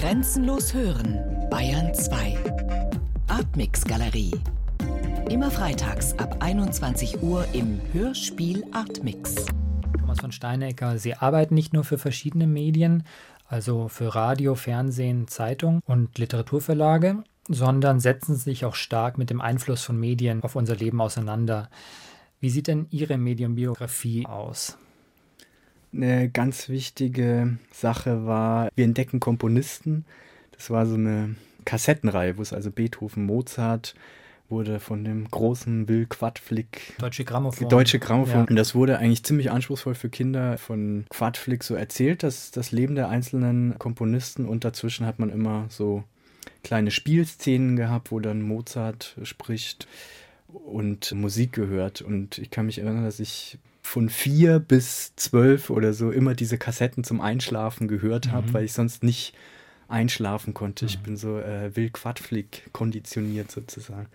Grenzenlos hören, Bayern 2. Artmix Galerie. Immer freitags ab 21 Uhr im Hörspiel Artmix. Thomas von Steinecker, Sie arbeiten nicht nur für verschiedene Medien, also für Radio, Fernsehen, Zeitung und Literaturverlage, sondern setzen sich auch stark mit dem Einfluss von Medien auf unser Leben auseinander. Wie sieht denn Ihre Medienbiografie aus? Eine ganz wichtige Sache war, wir entdecken Komponisten. Das war so eine Kassettenreihe, wo es also Beethoven, Mozart, wurde von dem großen Will Quadflick. Deutsche Grammophon. Deutsche Grammophon. Ja. Und das wurde eigentlich ziemlich anspruchsvoll für Kinder von Quadflick so erzählt, dass das Leben der einzelnen Komponisten und dazwischen hat man immer so kleine Spielszenen gehabt, wo dann Mozart spricht und Musik gehört. Und ich kann mich erinnern, dass ich von vier bis zwölf oder so immer diese Kassetten zum Einschlafen gehört habe, mhm. weil ich sonst nicht einschlafen konnte. Mhm. Ich bin so äh, Will Quadflick konditioniert sozusagen.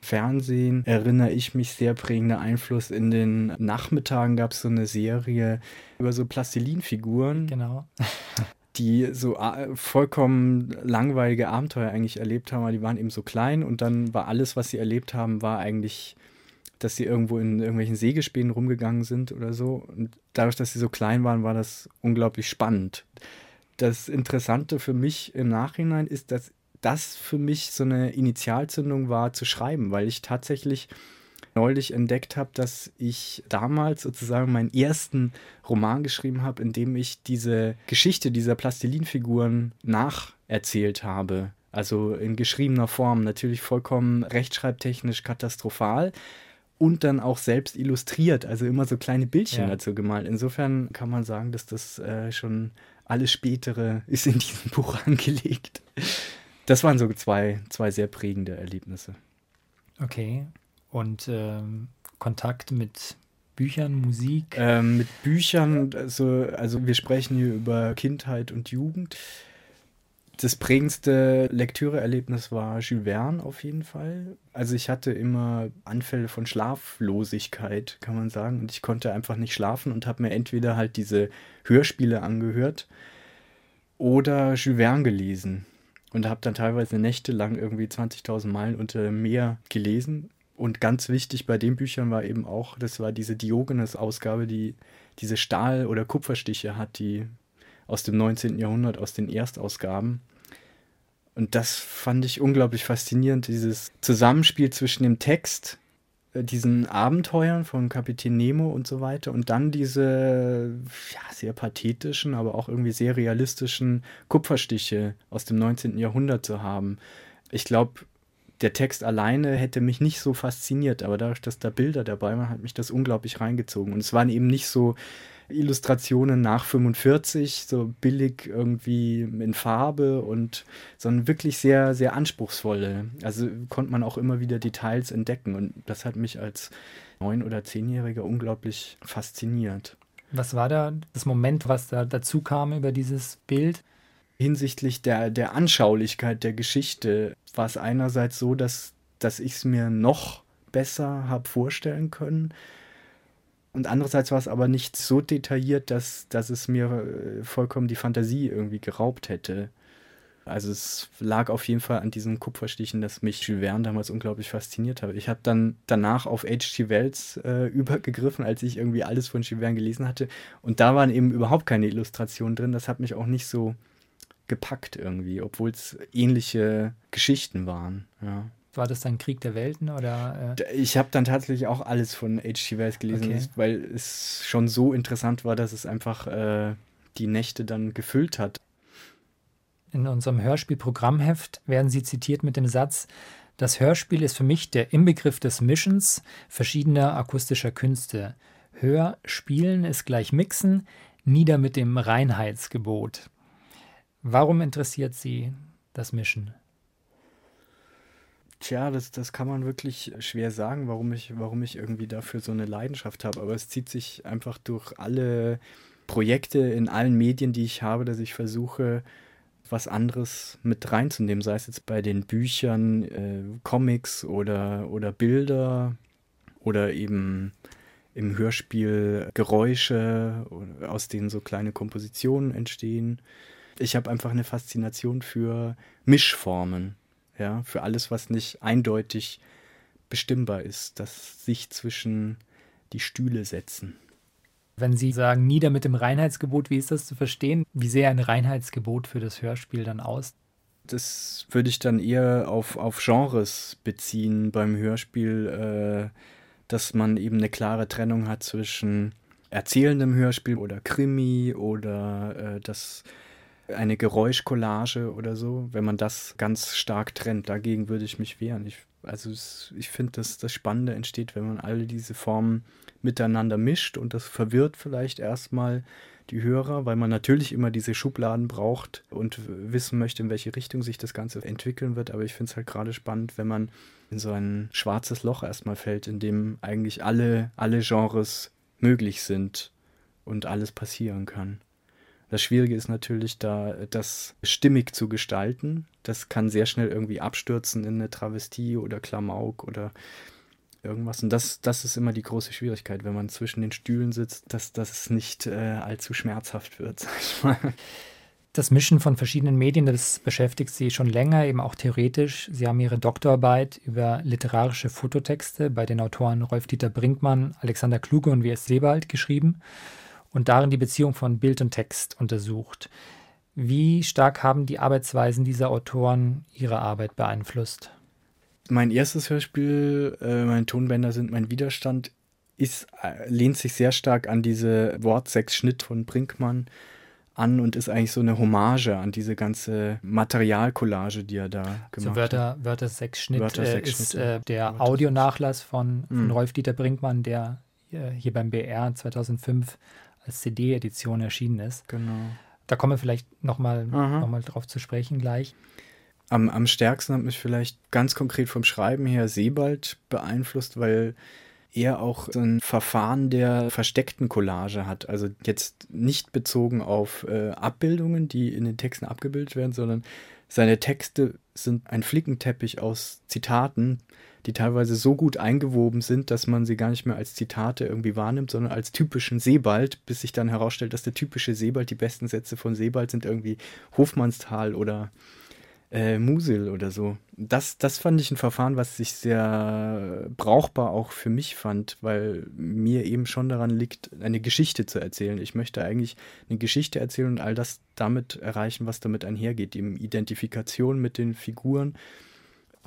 Fernsehen erinnere ich mich sehr prägender Einfluss. In den Nachmittagen gab es so eine Serie über so Plastilinfiguren. Genau. die so vollkommen langweilige Abenteuer eigentlich erlebt haben, aber die waren eben so klein und dann war alles, was sie erlebt haben, war eigentlich dass sie irgendwo in irgendwelchen Sägespänen rumgegangen sind oder so. Und dadurch, dass sie so klein waren, war das unglaublich spannend. Das Interessante für mich im Nachhinein ist, dass das für mich so eine Initialzündung war zu schreiben, weil ich tatsächlich neulich entdeckt habe, dass ich damals sozusagen meinen ersten Roman geschrieben habe, in dem ich diese Geschichte dieser Plastilinfiguren nacherzählt habe. Also in geschriebener Form, natürlich vollkommen rechtschreibtechnisch katastrophal, und dann auch selbst illustriert, also immer so kleine Bildchen ja. dazu gemalt. Insofern kann man sagen, dass das äh, schon alles Spätere ist in diesem Buch angelegt. Das waren so zwei, zwei sehr prägende Erlebnisse. Okay. Und ähm, Kontakt mit Büchern, Musik? Ähm, mit Büchern, also, also wir sprechen hier über Kindheit und Jugend. Das prägendste Lektüreerlebnis war Jules Verne auf jeden Fall. Also ich hatte immer Anfälle von Schlaflosigkeit, kann man sagen. Und ich konnte einfach nicht schlafen und habe mir entweder halt diese Hörspiele angehört oder Jules Verne gelesen. Und habe dann teilweise nächtelang irgendwie 20.000 Meilen unter dem Meer gelesen. Und ganz wichtig bei den Büchern war eben auch, das war diese Diogenes-Ausgabe, die diese Stahl- oder Kupferstiche hat, die aus dem 19. Jahrhundert, aus den Erstausgaben. Und das fand ich unglaublich faszinierend, dieses Zusammenspiel zwischen dem Text, äh, diesen Abenteuern von Kapitän Nemo und so weiter und dann diese ja, sehr pathetischen, aber auch irgendwie sehr realistischen Kupferstiche aus dem 19. Jahrhundert zu haben. Ich glaube, der Text alleine hätte mich nicht so fasziniert, aber dadurch, dass da Bilder dabei waren, hat mich das unglaublich reingezogen. Und es waren eben nicht so Illustrationen nach 45, so billig irgendwie in Farbe und sondern wirklich sehr, sehr anspruchsvolle. Also konnte man auch immer wieder Details entdecken und das hat mich als neun- oder zehnjähriger unglaublich fasziniert. Was war da das Moment, was da dazu kam über dieses Bild? Hinsichtlich der, der Anschaulichkeit der Geschichte war es einerseits so, dass, dass ich es mir noch besser habe vorstellen können und andererseits war es aber nicht so detailliert, dass, dass es mir äh, vollkommen die Fantasie irgendwie geraubt hätte. Also es lag auf jeden Fall an diesen Kupferstichen, dass mich Jules Verne damals unglaublich fasziniert hat. Ich habe dann danach auf H.G. Wells äh, übergegriffen, als ich irgendwie alles von Jules Verne gelesen hatte. Und da waren eben überhaupt keine Illustrationen drin. Das hat mich auch nicht so gepackt irgendwie, obwohl es ähnliche Geschichten waren. Ja. War das dann Krieg der Welten oder? Äh? Ich habe dann tatsächlich auch alles von H.G. Wells gelesen, okay. weil es schon so interessant war, dass es einfach äh, die Nächte dann gefüllt hat. In unserem Hörspiel-Programmheft werden Sie zitiert mit dem Satz: Das Hörspiel ist für mich der Inbegriff des Mischens verschiedener akustischer Künste. Hörspielen ist gleich Mixen, nieder mit dem Reinheitsgebot. Warum interessiert Sie das Mischen? Tja, das, das kann man wirklich schwer sagen, warum ich, warum ich irgendwie dafür so eine Leidenschaft habe. Aber es zieht sich einfach durch alle Projekte in allen Medien, die ich habe, dass ich versuche, was anderes mit reinzunehmen, sei es jetzt bei den Büchern, äh, Comics oder, oder Bilder oder eben im Hörspiel Geräusche, aus denen so kleine Kompositionen entstehen. Ich habe einfach eine Faszination für Mischformen, ja, für alles, was nicht eindeutig bestimmbar ist, das sich zwischen die Stühle setzen. Wenn Sie sagen, nieder mit dem Reinheitsgebot, wie ist das zu verstehen? Wie sähe ein Reinheitsgebot für das Hörspiel dann aus? Das würde ich dann eher auf, auf Genres beziehen beim Hörspiel, äh, dass man eben eine klare Trennung hat zwischen erzählendem Hörspiel oder Krimi oder äh, das eine Geräuschcollage oder so, wenn man das ganz stark trennt. Dagegen würde ich mich wehren. Ich, also es, ich finde, dass das Spannende entsteht, wenn man alle diese Formen miteinander mischt und das verwirrt vielleicht erstmal die Hörer, weil man natürlich immer diese Schubladen braucht und wissen möchte, in welche Richtung sich das Ganze entwickeln wird. Aber ich finde es halt gerade spannend, wenn man in so ein schwarzes Loch erstmal fällt, in dem eigentlich alle, alle Genres möglich sind und alles passieren kann. Das Schwierige ist natürlich da, das stimmig zu gestalten. Das kann sehr schnell irgendwie abstürzen in eine Travestie oder Klamauk oder irgendwas. Und das, das ist immer die große Schwierigkeit, wenn man zwischen den Stühlen sitzt, dass, es nicht äh, allzu schmerzhaft wird, sag ich mal. Das Mischen von verschiedenen Medien, das beschäftigt Sie schon länger, eben auch theoretisch. Sie haben Ihre Doktorarbeit über literarische Fototexte bei den Autoren Rolf-Dieter Brinkmann, Alexander Kluge und W.S. Sebald geschrieben und darin die Beziehung von Bild und Text untersucht. Wie stark haben die Arbeitsweisen dieser Autoren Ihre Arbeit beeinflusst? mein erstes Hörspiel, äh, mein Tonbänder sind mein Widerstand, ist, äh, lehnt sich sehr stark an diese Wortsechs-Schnitt von Brinkmann an und ist eigentlich so eine Hommage an diese ganze Materialcollage, die er da gemacht so Wörter, hat. Wörter Sechs Schnitt Wörter, äh, ist äh, der Audionachlass von, von mhm. Rolf-Dieter Brinkmann, der äh, hier beim BR 2005 als CD-Edition erschienen ist. Genau. Da kommen wir vielleicht nochmal noch mal drauf zu sprechen gleich. Am, am stärksten hat mich vielleicht ganz konkret vom Schreiben her Sebald beeinflusst, weil er auch so ein Verfahren der versteckten Collage hat. Also jetzt nicht bezogen auf äh, Abbildungen, die in den Texten abgebildet werden, sondern seine Texte sind ein Flickenteppich aus Zitaten, die teilweise so gut eingewoben sind, dass man sie gar nicht mehr als Zitate irgendwie wahrnimmt, sondern als typischen Sebald, bis sich dann herausstellt, dass der typische Sebald, die besten Sätze von Sebald sind irgendwie Hofmannsthal oder äh, Musil oder so. Das, das fand ich ein Verfahren, was ich sehr brauchbar auch für mich fand, weil mir eben schon daran liegt, eine Geschichte zu erzählen. Ich möchte eigentlich eine Geschichte erzählen und all das damit erreichen, was damit einhergeht. Eben Identifikation mit den Figuren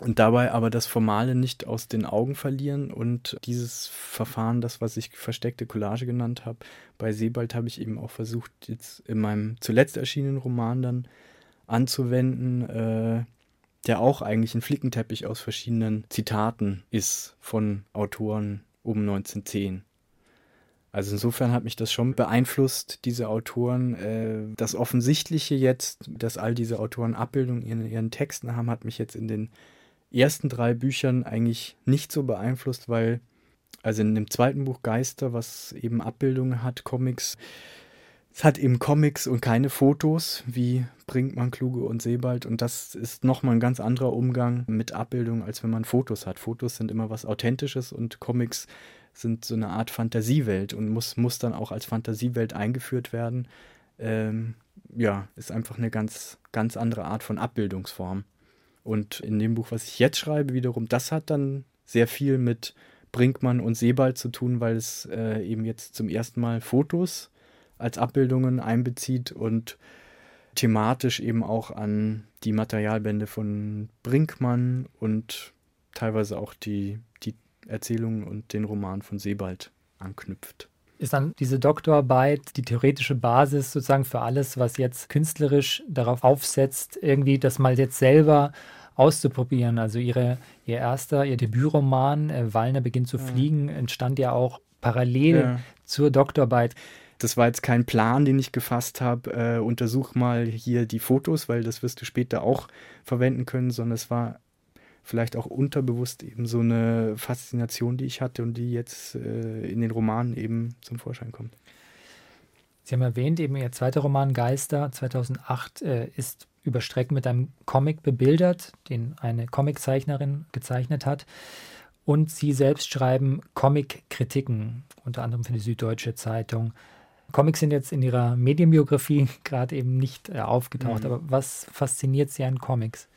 und dabei aber das Formale nicht aus den Augen verlieren und dieses Verfahren, das, was ich versteckte Collage genannt habe, bei Sebald habe ich eben auch versucht, jetzt in meinem zuletzt erschienenen Roman dann anzuwenden, äh, der auch eigentlich ein Flickenteppich aus verschiedenen Zitaten ist von Autoren um 1910. Also insofern hat mich das schon beeinflusst, diese Autoren. Äh, das Offensichtliche jetzt, dass all diese Autoren Abbildungen in ihren Texten haben, hat mich jetzt in den ersten drei Büchern eigentlich nicht so beeinflusst, weil, also in dem zweiten Buch Geister, was eben Abbildungen hat, Comics, es hat eben Comics und keine Fotos, wie Brinkmann, Kluge und Sebald. Und das ist nochmal ein ganz anderer Umgang mit Abbildungen, als wenn man Fotos hat. Fotos sind immer was Authentisches und Comics sind so eine Art Fantasiewelt und muss, muss dann auch als Fantasiewelt eingeführt werden. Ähm, ja, ist einfach eine ganz, ganz andere Art von Abbildungsform. Und in dem Buch, was ich jetzt schreibe, wiederum, das hat dann sehr viel mit Brinkmann und Sebald zu tun, weil es äh, eben jetzt zum ersten Mal Fotos als Abbildungen einbezieht und thematisch eben auch an die Materialbände von Brinkmann und teilweise auch die, die Erzählungen und den Roman von Sebald anknüpft. Ist dann diese Doktorarbeit die theoretische Basis sozusagen für alles, was jetzt künstlerisch darauf aufsetzt, irgendwie das mal jetzt selber auszuprobieren? Also ihre, ihr erster, ihr Debütroman, äh, Wallner beginnt zu ja. fliegen, entstand ja auch parallel ja. zur Doktorarbeit das war jetzt kein Plan, den ich gefasst habe, äh, untersuch mal hier die Fotos, weil das wirst du später auch verwenden können, sondern es war vielleicht auch unterbewusst eben so eine Faszination, die ich hatte und die jetzt äh, in den Romanen eben zum Vorschein kommt. Sie haben erwähnt, eben Ihr zweiter Roman Geister 2008 äh, ist über Strecken mit einem Comic bebildert, den eine Comiczeichnerin gezeichnet hat. Und Sie selbst schreiben Comic-Kritiken, unter anderem für die Süddeutsche Zeitung. Comics sind jetzt in Ihrer Medienbiografie gerade eben nicht äh, aufgetaucht, mhm. aber was fasziniert Sie an Comics?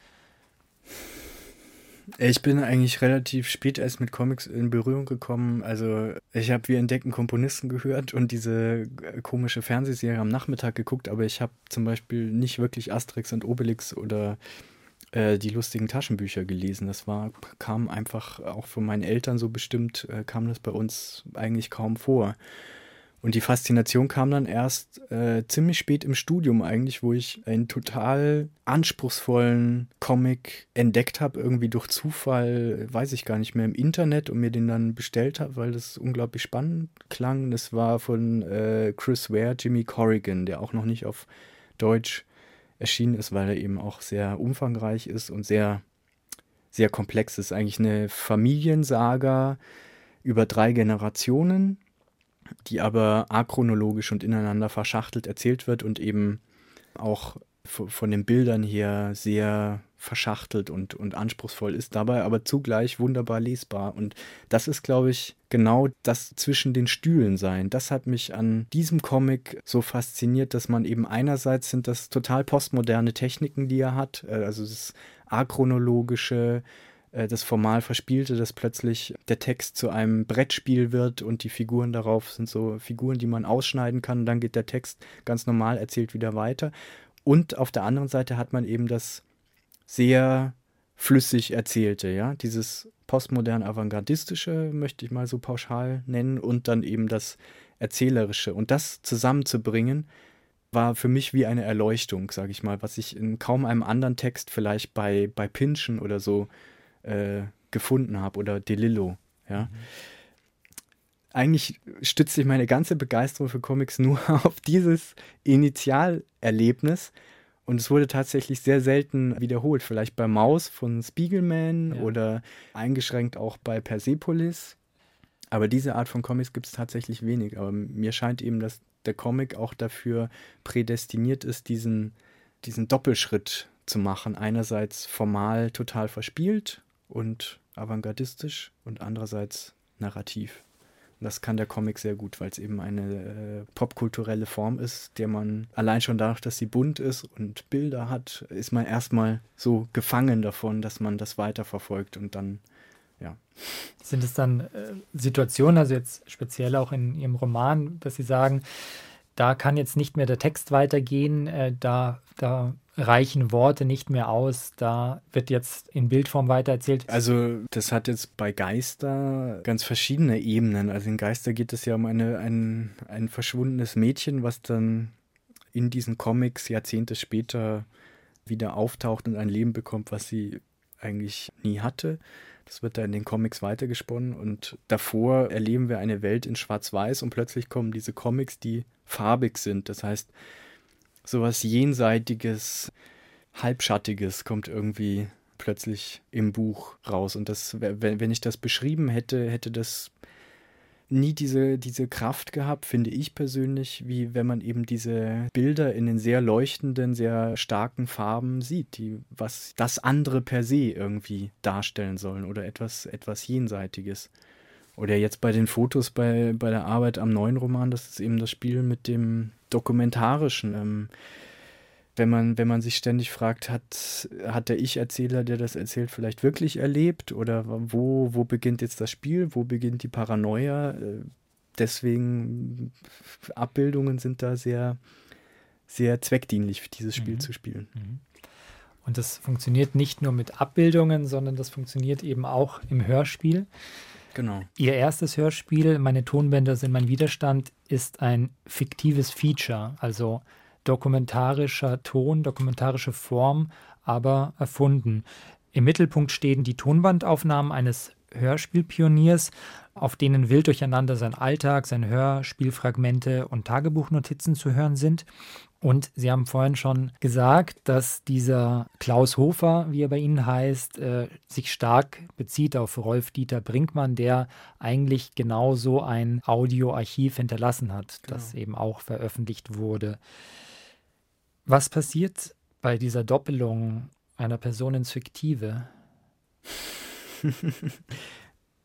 Ich bin eigentlich relativ spät erst mit Comics in Berührung gekommen. Also ich habe Wir entdecken Komponisten gehört und diese äh, komische Fernsehserie am Nachmittag geguckt, aber ich habe zum Beispiel nicht wirklich Asterix und Obelix oder äh, die lustigen Taschenbücher gelesen. Das war, kam einfach auch von meinen Eltern so bestimmt, äh, kam das bei uns eigentlich kaum vor. Und die Faszination kam dann erst äh, ziemlich spät im Studium eigentlich, wo ich einen total anspruchsvollen Comic entdeckt habe, irgendwie durch Zufall, weiß ich gar nicht mehr, im Internet und mir den dann bestellt habe, weil das unglaublich spannend klang. Das war von äh, Chris Ware, Jimmy Corrigan, der auch noch nicht auf Deutsch erschienen ist, weil er eben auch sehr umfangreich ist und sehr, sehr komplex ist. Eigentlich eine Familiensaga über drei Generationen die aber achronologisch und ineinander verschachtelt erzählt wird und eben auch von den Bildern her sehr verschachtelt und, und anspruchsvoll ist, dabei aber zugleich wunderbar lesbar. Und das ist, glaube ich, genau das zwischen den Stühlen sein. Das hat mich an diesem Comic so fasziniert, dass man eben einerseits sind das total postmoderne Techniken, die er hat, äh, also das achronologische, das formal Verspielte, dass plötzlich der Text zu einem Brettspiel wird und die Figuren darauf sind so Figuren, die man ausschneiden kann. Und dann geht der Text ganz normal erzählt wieder weiter. Und auf der anderen Seite hat man eben das sehr flüssig erzählte, ja, dieses postmodern avantgardistische möchte ich mal so pauschal nennen und dann eben das erzählerische und das zusammenzubringen war für mich wie eine Erleuchtung, sage ich mal, was ich in kaum einem anderen Text vielleicht bei bei Pinschen oder so äh, gefunden habe oder DeLillo. Ja. Mhm. Eigentlich stützt sich meine ganze Begeisterung für Comics nur auf dieses Initialerlebnis. Und es wurde tatsächlich sehr selten wiederholt. Vielleicht bei Maus von Spiegelman ja. oder eingeschränkt auch bei Persepolis. Aber diese Art von Comics gibt es tatsächlich wenig. Aber mir scheint eben, dass der Comic auch dafür prädestiniert ist, diesen, diesen Doppelschritt zu machen. Einerseits formal total verspielt und avantgardistisch und andererseits narrativ. Das kann der Comic sehr gut, weil es eben eine äh, popkulturelle Form ist, der man allein schon dadurch, dass sie bunt ist und Bilder hat, ist man erstmal so gefangen davon, dass man das weiterverfolgt und dann, ja. Sind es dann äh, Situationen, also jetzt speziell auch in Ihrem Roman, dass Sie sagen, da kann jetzt nicht mehr der Text weitergehen, äh, da, da reichen Worte nicht mehr aus, da wird jetzt in Bildform weitererzählt. Also das hat jetzt bei Geister ganz verschiedene Ebenen. Also in Geister geht es ja um eine, ein, ein verschwundenes Mädchen, was dann in diesen Comics Jahrzehnte später wieder auftaucht und ein Leben bekommt, was sie eigentlich nie hatte. Das wird da in den Comics weitergesponnen und davor erleben wir eine Welt in Schwarz-Weiß und plötzlich kommen diese Comics, die farbig sind. Das heißt, sowas Jenseitiges, Halbschattiges kommt irgendwie plötzlich im Buch raus. Und das, wenn ich das beschrieben hätte, hätte das nie diese, diese Kraft gehabt, finde ich persönlich, wie wenn man eben diese Bilder in den sehr leuchtenden, sehr starken Farben sieht, die was das andere per se irgendwie darstellen sollen oder etwas, etwas Jenseitiges. Oder jetzt bei den Fotos bei, bei der Arbeit am neuen Roman, das ist eben das Spiel mit dem Dokumentarischen. Ähm, wenn man, wenn man sich ständig fragt, hat, hat der Ich-Erzähler, der das erzählt, vielleicht wirklich erlebt? Oder wo, wo beginnt jetzt das Spiel? Wo beginnt die Paranoia? Äh, deswegen, Abbildungen sind da sehr, sehr zweckdienlich, dieses Spiel mhm. zu spielen. Mhm. Und das funktioniert nicht nur mit Abbildungen, sondern das funktioniert eben auch im Hörspiel. Genau. Ihr erstes Hörspiel, Meine Tonbänder sind mein Widerstand, ist ein fiktives Feature, also dokumentarischer Ton, dokumentarische Form, aber erfunden. Im Mittelpunkt stehen die Tonbandaufnahmen eines Hörspielpioniers, auf denen wild durcheinander sein Alltag, seine Hörspielfragmente und Tagebuchnotizen zu hören sind. Und Sie haben vorhin schon gesagt, dass dieser Klaus Hofer, wie er bei Ihnen heißt, äh, sich stark bezieht auf Rolf Dieter Brinkmann, der eigentlich genau so ein Audioarchiv hinterlassen hat, genau. das eben auch veröffentlicht wurde. Was passiert bei dieser Doppelung einer Person ins Fiktive?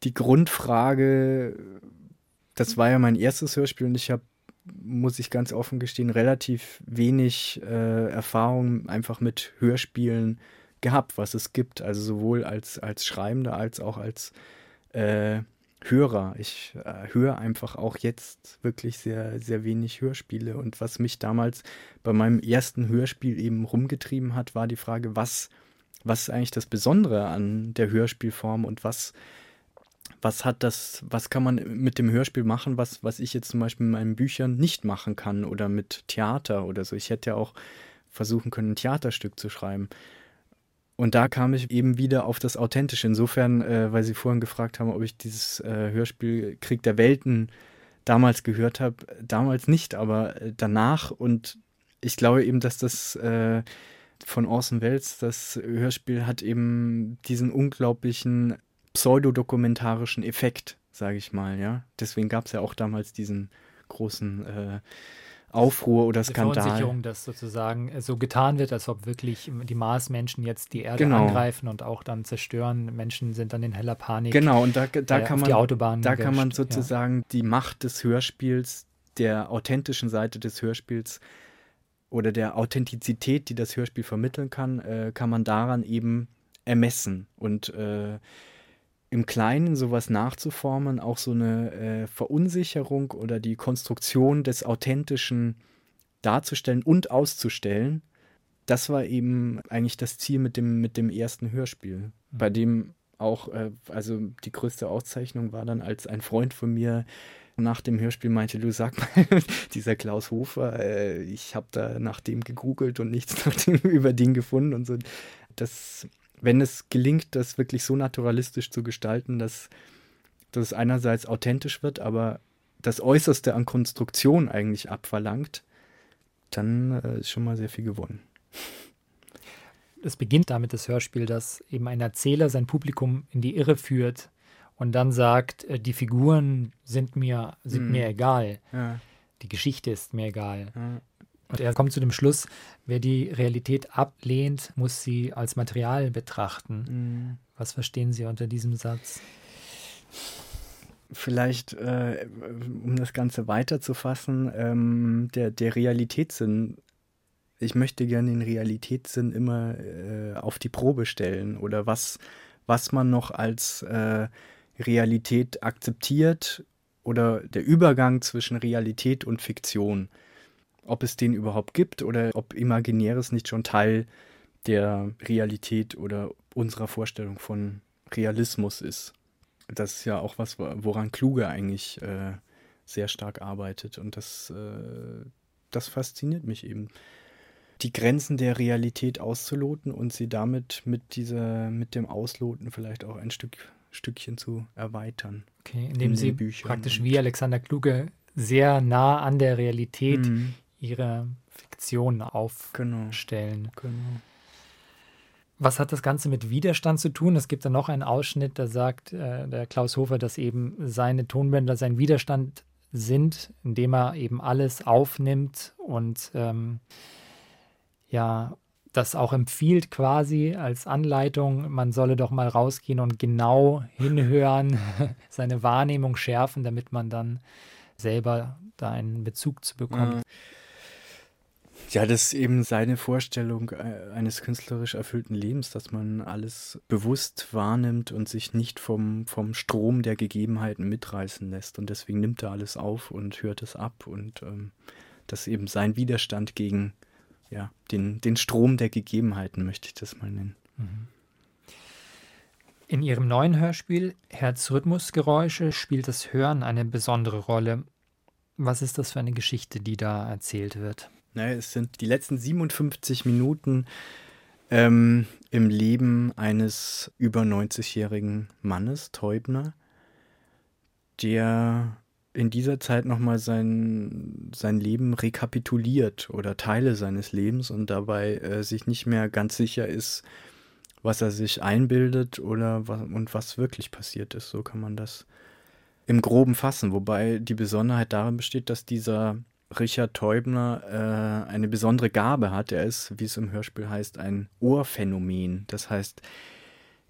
Die Grundfrage, das war ja mein erstes Hörspiel und ich habe muss ich ganz offen gestehen, relativ wenig äh, Erfahrung einfach mit Hörspielen gehabt, was es gibt. Also sowohl als, als Schreibender als auch als äh, Hörer. Ich äh, höre einfach auch jetzt wirklich sehr, sehr wenig Hörspiele. Und was mich damals bei meinem ersten Hörspiel eben rumgetrieben hat, war die Frage, was, was ist eigentlich das Besondere an der Hörspielform und was, was hat das, was kann man mit dem Hörspiel machen, was, was ich jetzt zum Beispiel in meinen Büchern nicht machen kann oder mit Theater oder so. Ich hätte ja auch versuchen können, ein Theaterstück zu schreiben. Und da kam ich eben wieder auf das Authentische. Insofern, äh, weil Sie vorhin gefragt haben, ob ich dieses äh, Hörspiel Krieg der Welten damals gehört habe. Damals nicht, aber äh, danach. Und ich glaube eben, dass das äh, von Orson Welles, das Hörspiel, hat eben diesen unglaublichen pseudodokumentarischen Effekt, sage ich mal. Ja, deswegen gab es ja auch damals diesen großen äh, Aufruhr oder Skandal. Die Verunsicherung, dass sozusagen so getan wird, als ob wirklich die Marsmenschen jetzt die Erde genau. angreifen und auch dann zerstören. Menschen sind dann in heller Panik. Genau, und da, da äh, kann man, die Autobahn da kann man sozusagen ja. die Macht des Hörspiels, der authentischen Seite des Hörspiels oder der Authentizität, die das Hörspiel vermitteln kann, äh, kann man daran eben ermessen und äh, im Kleinen sowas nachzuformen, auch so eine äh, Verunsicherung oder die Konstruktion des Authentischen darzustellen und auszustellen, das war eben eigentlich das Ziel mit dem, mit dem ersten Hörspiel, mhm. bei dem auch, äh, also die größte Auszeichnung war dann, als ein Freund von mir nach dem Hörspiel meinte, du sag mal, dieser Klaus Hofer, äh, ich habe da nach dem gegoogelt und nichts nach dem, über den gefunden und so. Das wenn es gelingt, das wirklich so naturalistisch zu gestalten, dass, dass es einerseits authentisch wird, aber das Äußerste an Konstruktion eigentlich abverlangt, dann äh, ist schon mal sehr viel gewonnen. Es beginnt damit das Hörspiel, dass eben ein Erzähler sein Publikum in die Irre führt und dann sagt, äh, die Figuren sind mir, sind mm. mir egal. Ja. Die Geschichte ist mir egal. Ja. Und er kommt zu dem Schluss, wer die Realität ablehnt, muss sie als Material betrachten. Mhm. Was verstehen Sie unter diesem Satz? Vielleicht, äh, um das Ganze weiterzufassen, ähm, der, der Realitätssinn. Ich möchte gerne den Realitätssinn immer äh, auf die Probe stellen oder was, was man noch als äh, Realität akzeptiert oder der Übergang zwischen Realität und Fiktion ob es den überhaupt gibt oder ob Imaginäres nicht schon Teil der Realität oder unserer Vorstellung von Realismus ist. Das ist ja auch was, woran Kluge eigentlich äh, sehr stark arbeitet. Und das, äh, das fasziniert mich eben. Die Grenzen der Realität auszuloten und sie damit mit dieser, mit dem Ausloten vielleicht auch ein Stück, Stückchen zu erweitern. Okay, indem in sie praktisch wie Alexander Kluge sehr nah an der Realität mhm ihre Fiktion aufstellen. Genau. genau. Was hat das Ganze mit Widerstand zu tun? Es gibt da noch einen Ausschnitt, da sagt äh, der Klaus Hofer, dass eben seine Tonbänder sein Widerstand sind, indem er eben alles aufnimmt und ähm, ja, das auch empfiehlt quasi als Anleitung, man solle doch mal rausgehen und genau hinhören, seine Wahrnehmung schärfen, damit man dann selber da einen Bezug zu bekommt. Mhm. Ja, das ist eben seine Vorstellung äh, eines künstlerisch erfüllten Lebens, dass man alles bewusst wahrnimmt und sich nicht vom, vom Strom der Gegebenheiten mitreißen lässt. Und deswegen nimmt er alles auf und hört es ab. Und ähm, das ist eben sein Widerstand gegen ja, den, den Strom der Gegebenheiten, möchte ich das mal nennen. Mhm. In Ihrem neuen Hörspiel Herzrhythmusgeräusche spielt das Hören eine besondere Rolle. Was ist das für eine Geschichte, die da erzählt wird? Ne, es sind die letzten 57 Minuten ähm, im Leben eines über 90-jährigen Mannes, Teubner, der in dieser Zeit nochmal sein, sein Leben rekapituliert oder Teile seines Lebens und dabei äh, sich nicht mehr ganz sicher ist, was er sich einbildet oder was, und was wirklich passiert ist. So kann man das im Groben fassen. Wobei die Besonderheit darin besteht, dass dieser Richard Teubner äh, eine besondere Gabe hat. Er ist, wie es im Hörspiel heißt, ein Ohrphänomen. Das heißt,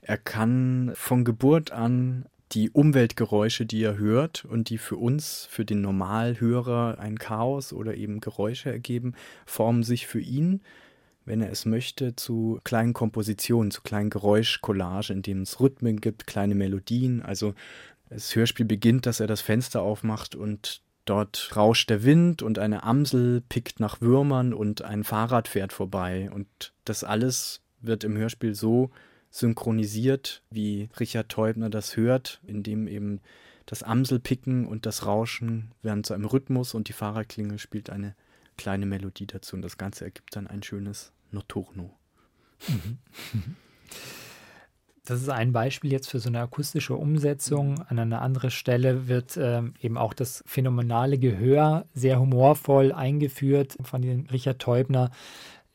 er kann von Geburt an die Umweltgeräusche, die er hört und die für uns, für den Normalhörer ein Chaos oder eben Geräusche ergeben, formen sich für ihn, wenn er es möchte, zu kleinen Kompositionen, zu kleinen Geräuschcollagen, in denen es Rhythmen gibt, kleine Melodien. Also das Hörspiel beginnt, dass er das Fenster aufmacht und dort rauscht der Wind und eine Amsel pickt nach Würmern und ein Fahrrad fährt vorbei. Und das alles wird im Hörspiel so synchronisiert, wie Richard Teubner das hört, indem eben das Amselpicken und das Rauschen werden zu einem Rhythmus und die Fahrradklingel spielt eine kleine Melodie dazu und das Ganze ergibt dann ein schönes Notturno. Mhm. Das ist ein Beispiel jetzt für so eine akustische Umsetzung. An einer anderen Stelle wird ähm, eben auch das phänomenale Gehör sehr humorvoll eingeführt von dem Richard Teubner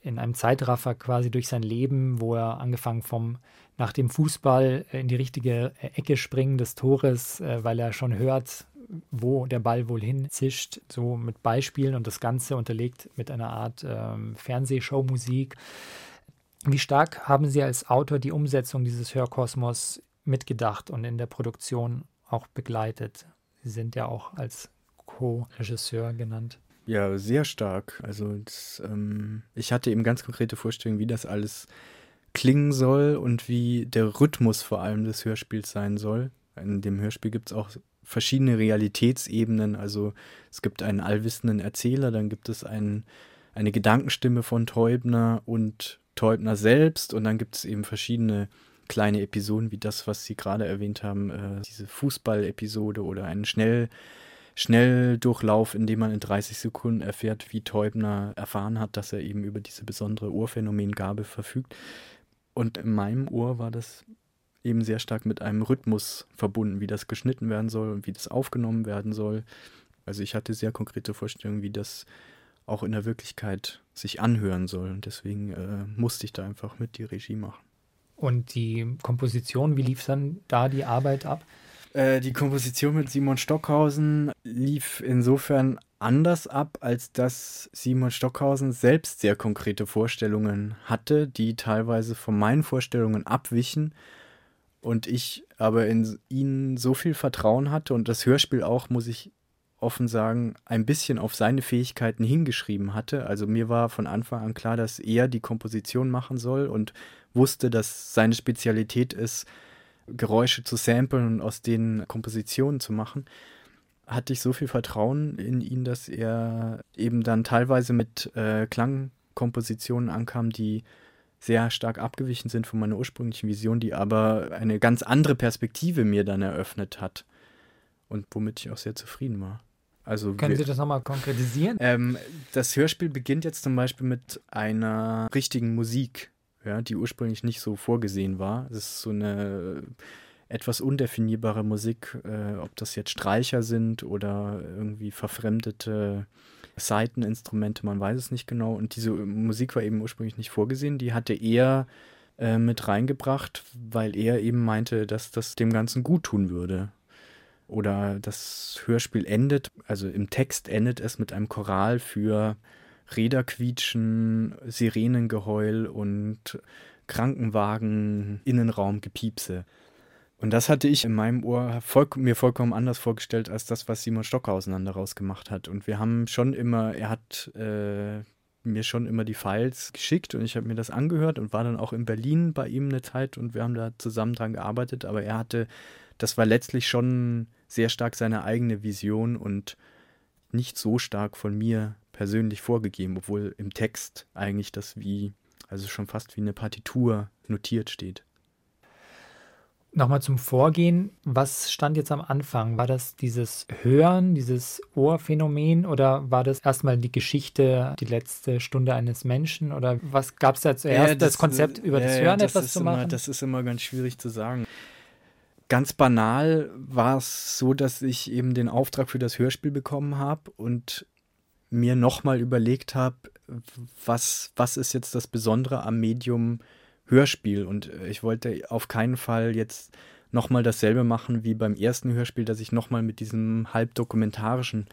in einem Zeitraffer quasi durch sein Leben, wo er angefangen vom nach dem Fußball in die richtige Ecke springen des Tores, äh, weil er schon hört, wo der Ball wohl hinzischt, so mit Beispielen und das Ganze unterlegt mit einer Art ähm, Fernsehshow-Musik. Wie stark haben Sie als Autor die Umsetzung dieses Hörkosmos mitgedacht und in der Produktion auch begleitet? Sie sind ja auch als Co-Regisseur genannt. Ja, sehr stark. Also das, ähm, ich hatte eben ganz konkrete Vorstellungen, wie das alles klingen soll und wie der Rhythmus vor allem des Hörspiels sein soll. In dem Hörspiel gibt es auch verschiedene Realitätsebenen. Also es gibt einen allwissenden Erzähler, dann gibt es einen, eine Gedankenstimme von Teubner und Teubner selbst und dann gibt es eben verschiedene kleine Episoden wie das, was Sie gerade erwähnt haben, äh, diese Fußball-Episode oder einen Schnell, Schnelldurchlauf, in dem man in 30 Sekunden erfährt, wie Teubner erfahren hat, dass er eben über diese besondere Urphänomengabe verfügt. Und in meinem Ohr war das eben sehr stark mit einem Rhythmus verbunden, wie das geschnitten werden soll und wie das aufgenommen werden soll. Also ich hatte sehr konkrete Vorstellungen, wie das auch in der Wirklichkeit sich anhören soll. Und deswegen äh, musste ich da einfach mit die Regie machen. Und die Komposition, wie lief dann da die Arbeit ab? Äh, die Komposition mit Simon Stockhausen lief insofern anders ab, als dass Simon Stockhausen selbst sehr konkrete Vorstellungen hatte, die teilweise von meinen Vorstellungen abwichen und ich aber in ihn so viel Vertrauen hatte und das Hörspiel auch, muss ich offen sagen, ein bisschen auf seine Fähigkeiten hingeschrieben hatte. Also mir war von Anfang an klar, dass er die Komposition machen soll und wusste, dass seine Spezialität ist, Geräusche zu samplen und aus denen Kompositionen zu machen. Hatte ich so viel Vertrauen in ihn, dass er eben dann teilweise mit äh, Klangkompositionen ankam, die sehr stark abgewichen sind von meiner ursprünglichen Vision, die aber eine ganz andere Perspektive mir dann eröffnet hat und womit ich auch sehr zufrieden war. Also Können wir, Sie das nochmal konkretisieren? Ähm, das Hörspiel beginnt jetzt zum Beispiel mit einer richtigen Musik, ja, die ursprünglich nicht so vorgesehen war. Es ist so eine etwas undefinierbare Musik, äh, ob das jetzt Streicher sind oder irgendwie verfremdete Saiteninstrumente, man weiß es nicht genau. Und diese Musik war eben ursprünglich nicht vorgesehen. Die hatte er äh, mit reingebracht, weil er eben meinte, dass das dem Ganzen gut tun würde oder das Hörspiel endet, also im Text endet es mit einem Choral für Räderquietschen, Sirenengeheul und Krankenwagen, Innenraumgepiepse. Und das hatte ich in meinem Ohr voll, mir vollkommen anders vorgestellt als das, was Simon Stockhausen daraus gemacht hat. Und wir haben schon immer, er hat äh, mir schon immer die Files geschickt und ich habe mir das angehört und war dann auch in Berlin bei ihm eine Zeit und wir haben da zusammen dran gearbeitet. Aber er hatte, das war letztlich schon sehr stark seine eigene Vision und nicht so stark von mir persönlich vorgegeben, obwohl im Text eigentlich das wie, also schon fast wie eine Partitur notiert steht. Nochmal zum Vorgehen. Was stand jetzt am Anfang? War das dieses Hören, dieses Ohrphänomen oder war das erstmal die Geschichte, die letzte Stunde eines Menschen? Oder was gab es da zuerst? Ja, das, das, Konzept über das Hören das etwas zu machen? Immer, das ist immer ganz schwierig zu sagen. Ganz banal war es so, dass ich eben den Auftrag für das Hörspiel bekommen habe und mir nochmal überlegt habe, was, was ist jetzt das Besondere am Medium Hörspiel. Und ich wollte auf keinen Fall jetzt nochmal dasselbe machen wie beim ersten Hörspiel, dass ich nochmal mit diesem halbdokumentarischen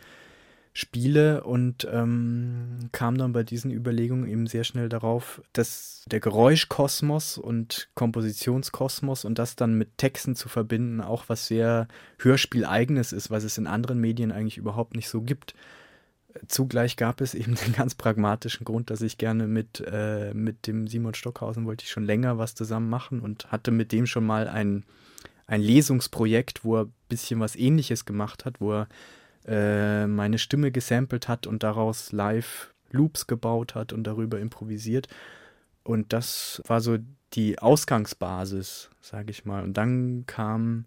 Spiele und ähm, kam dann bei diesen Überlegungen eben sehr schnell darauf, dass der Geräuschkosmos und Kompositionskosmos und das dann mit Texten zu verbinden auch was sehr Hörspieleigenes ist, was es in anderen Medien eigentlich überhaupt nicht so gibt. Zugleich gab es eben den ganz pragmatischen Grund, dass ich gerne mit, äh, mit dem Simon Stockhausen wollte ich schon länger was zusammen machen und hatte mit dem schon mal ein, ein Lesungsprojekt, wo er ein bisschen was ähnliches gemacht hat, wo er äh, meine Stimme gesampelt hat und daraus live Loops gebaut hat und darüber improvisiert. Und das war so die Ausgangsbasis, sage ich mal. Und dann kam,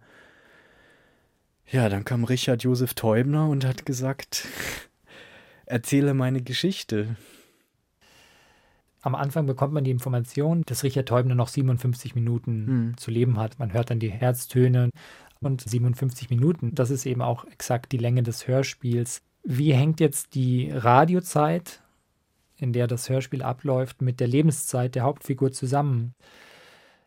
ja, dann kam Richard Josef Teubner und hat gesagt, erzähle meine Geschichte. Am Anfang bekommt man die Information, dass Richard Teubner noch 57 Minuten hm. zu leben hat. Man hört dann die Herztöne und 57 Minuten. Das ist eben auch exakt die Länge des Hörspiels. Wie hängt jetzt die Radiozeit, in der das Hörspiel abläuft, mit der Lebenszeit der Hauptfigur zusammen?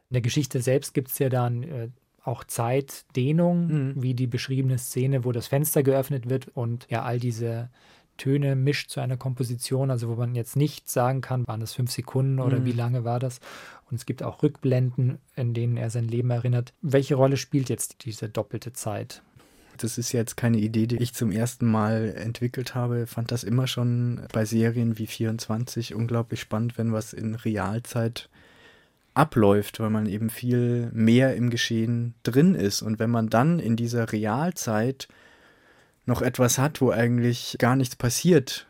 In der Geschichte selbst gibt es ja dann äh, auch Zeitdehnung, mhm. wie die beschriebene Szene, wo das Fenster geöffnet wird und ja all diese Töne mischt zu einer Komposition, also wo man jetzt nicht sagen kann, waren das fünf Sekunden oder mhm. wie lange war das. Und es gibt auch Rückblenden, in denen er sein Leben erinnert. Welche Rolle spielt jetzt diese doppelte Zeit? Das ist jetzt keine Idee, die ich zum ersten Mal entwickelt habe. Ich fand das immer schon bei Serien wie 24 unglaublich spannend, wenn was in Realzeit abläuft, weil man eben viel mehr im Geschehen drin ist. Und wenn man dann in dieser Realzeit noch etwas hat, wo eigentlich gar nichts passiert.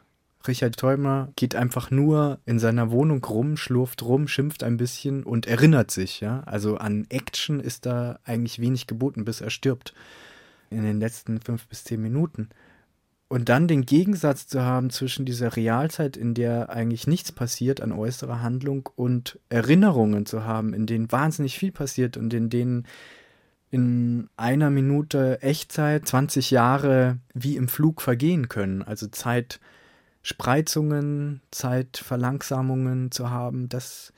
Richard Teumer geht einfach nur in seiner Wohnung rum, schlurft rum, schimpft ein bisschen und erinnert sich, ja. Also an Action ist da eigentlich wenig geboten, bis er stirbt. In den letzten fünf bis zehn Minuten. Und dann den Gegensatz zu haben zwischen dieser Realzeit, in der eigentlich nichts passiert an äußerer Handlung, und Erinnerungen zu haben, in denen wahnsinnig viel passiert und in denen in einer Minute Echtzeit 20 Jahre wie im Flug vergehen können. Also Zeitspreizungen, Zeitverlangsamungen zu haben. Das,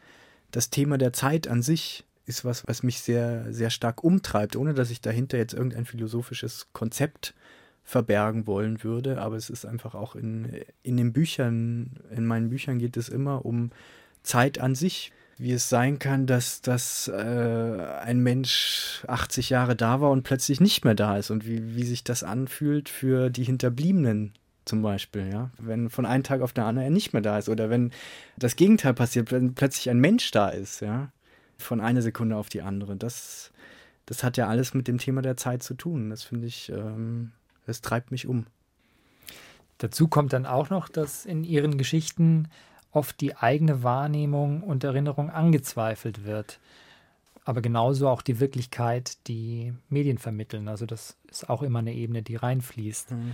das Thema der Zeit an sich ist was, was mich sehr, sehr stark umtreibt, ohne dass ich dahinter jetzt irgendein philosophisches Konzept verbergen wollen würde. Aber es ist einfach auch in, in den Büchern, in meinen Büchern geht es immer um Zeit an sich wie es sein kann, dass, dass äh, ein Mensch 80 Jahre da war und plötzlich nicht mehr da ist und wie, wie sich das anfühlt für die Hinterbliebenen zum Beispiel, ja. Wenn von einem Tag auf den anderen er nicht mehr da ist oder wenn das Gegenteil passiert, wenn plötzlich ein Mensch da ist, ja. Von einer Sekunde auf die andere. Das, das hat ja alles mit dem Thema der Zeit zu tun. Das finde ich, ähm, das treibt mich um. Dazu kommt dann auch noch, dass in ihren Geschichten oft die eigene Wahrnehmung und Erinnerung angezweifelt wird. Aber genauso auch die Wirklichkeit, die Medien vermitteln. Also das ist auch immer eine Ebene, die reinfließt. Mhm.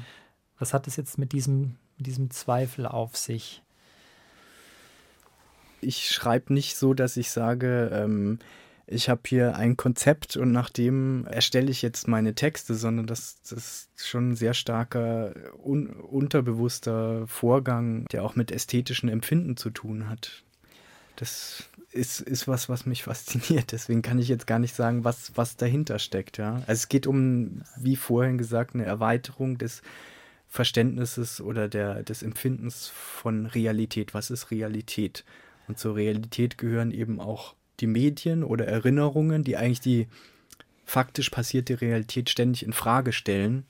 Was hat es jetzt mit diesem, diesem Zweifel auf sich? Ich schreibe nicht so, dass ich sage, ähm, ich habe hier ein Konzept und nach dem erstelle ich jetzt meine Texte, sondern das, das ist schon ein sehr starker, un, unterbewusster Vorgang, der auch mit ästhetischen Empfinden zu tun hat. Das ist, ist was, was mich fasziniert. Deswegen kann ich jetzt gar nicht sagen, was, was dahinter steckt. Ja? Also es geht um, wie vorhin gesagt, eine Erweiterung des Verständnisses oder der, des Empfindens von Realität. Was ist Realität? Und zur Realität gehören eben auch die Medien oder Erinnerungen, die eigentlich die faktisch passierte Realität ständig in Frage stellen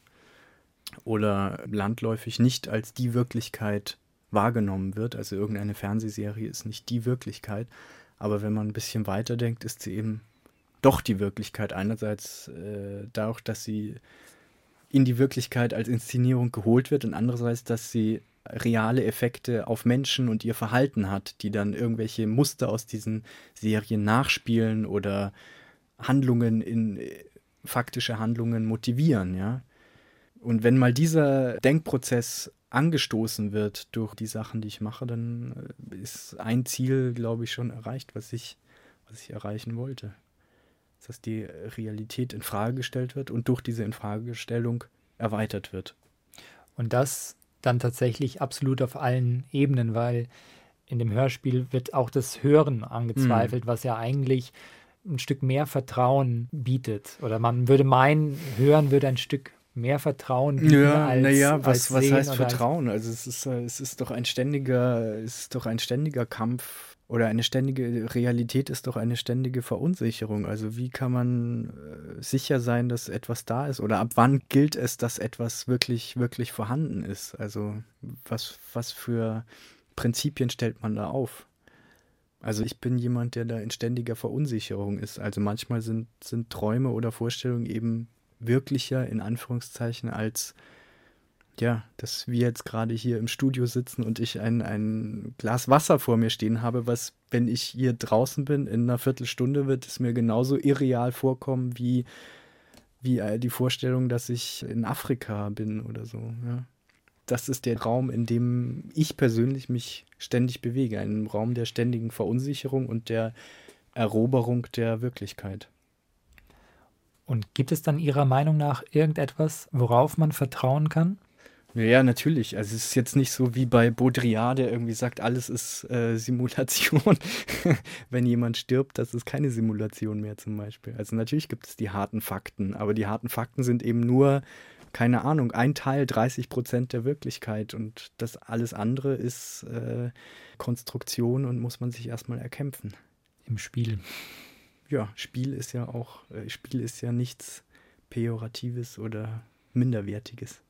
oder landläufig nicht als die Wirklichkeit wahrgenommen wird. Also irgendeine Fernsehserie ist nicht die Wirklichkeit, aber wenn man ein bisschen weiterdenkt, ist sie eben doch die Wirklichkeit. Einerseits äh, dadurch, dass sie in die Wirklichkeit als Inszenierung geholt wird und andererseits, dass sie reale Effekte auf Menschen und ihr Verhalten hat, die dann irgendwelche Muster aus diesen Serien nachspielen oder Handlungen in faktische Handlungen motivieren, ja. Und wenn mal dieser Denkprozess angestoßen wird durch die Sachen, die ich mache, dann äh, ist ein Ziel, glaube ich, schon erreicht, was ich, was ich erreichen wollte. Dass die Realität in Frage gestellt wird und durch diese Infragestellung erweitert wird. Und das dann tatsächlich absolut auf allen Ebenen, weil in dem Hörspiel wird auch das Hören angezweifelt, mhm. was ja eigentlich ein Stück mehr Vertrauen bietet. Oder man würde meinen, Hören würde ein Stück mehr Vertrauen bieten ja, als Naja, was, als was heißt Vertrauen? Also es ist, es ist doch ein ständiger, es ist doch ein ständiger Kampf oder eine ständige Realität ist doch eine ständige Verunsicherung. Also wie kann man äh, sicher sein, dass etwas da ist? Oder ab wann gilt es, dass etwas wirklich, wirklich vorhanden ist? Also was, was für Prinzipien stellt man da auf? Also ich bin jemand, der da in ständiger Verunsicherung ist. Also manchmal sind, sind Träume oder Vorstellungen eben wirklicher in Anführungszeichen als ja, dass wir jetzt gerade hier im Studio sitzen und ich ein, ein Glas Wasser vor mir stehen habe, was, wenn ich hier draußen bin, in einer Viertelstunde wird es mir genauso irreal vorkommen wie, wie äh, die Vorstellung, dass ich in Afrika bin oder so. Ja. Das ist der Raum, in dem ich persönlich mich ständig bewege. Ein Raum der ständigen Verunsicherung und der Eroberung der Wirklichkeit. Und gibt es dann Ihrer Meinung nach irgendetwas, worauf man vertrauen kann? Ja, natürlich. Also es ist jetzt nicht so wie bei Baudrillard, der irgendwie sagt, alles ist äh, Simulation. Wenn jemand stirbt, das ist keine Simulation mehr zum Beispiel. Also natürlich gibt es die harten Fakten, aber die harten Fakten sind eben nur, keine Ahnung, ein Teil, 30 Prozent der Wirklichkeit und das alles andere ist äh, Konstruktion und muss man sich erstmal erkämpfen. Im Spiel. Ja, Spiel ist ja auch, äh, Spiel ist ja nichts Pejoratives oder Minderwertiges.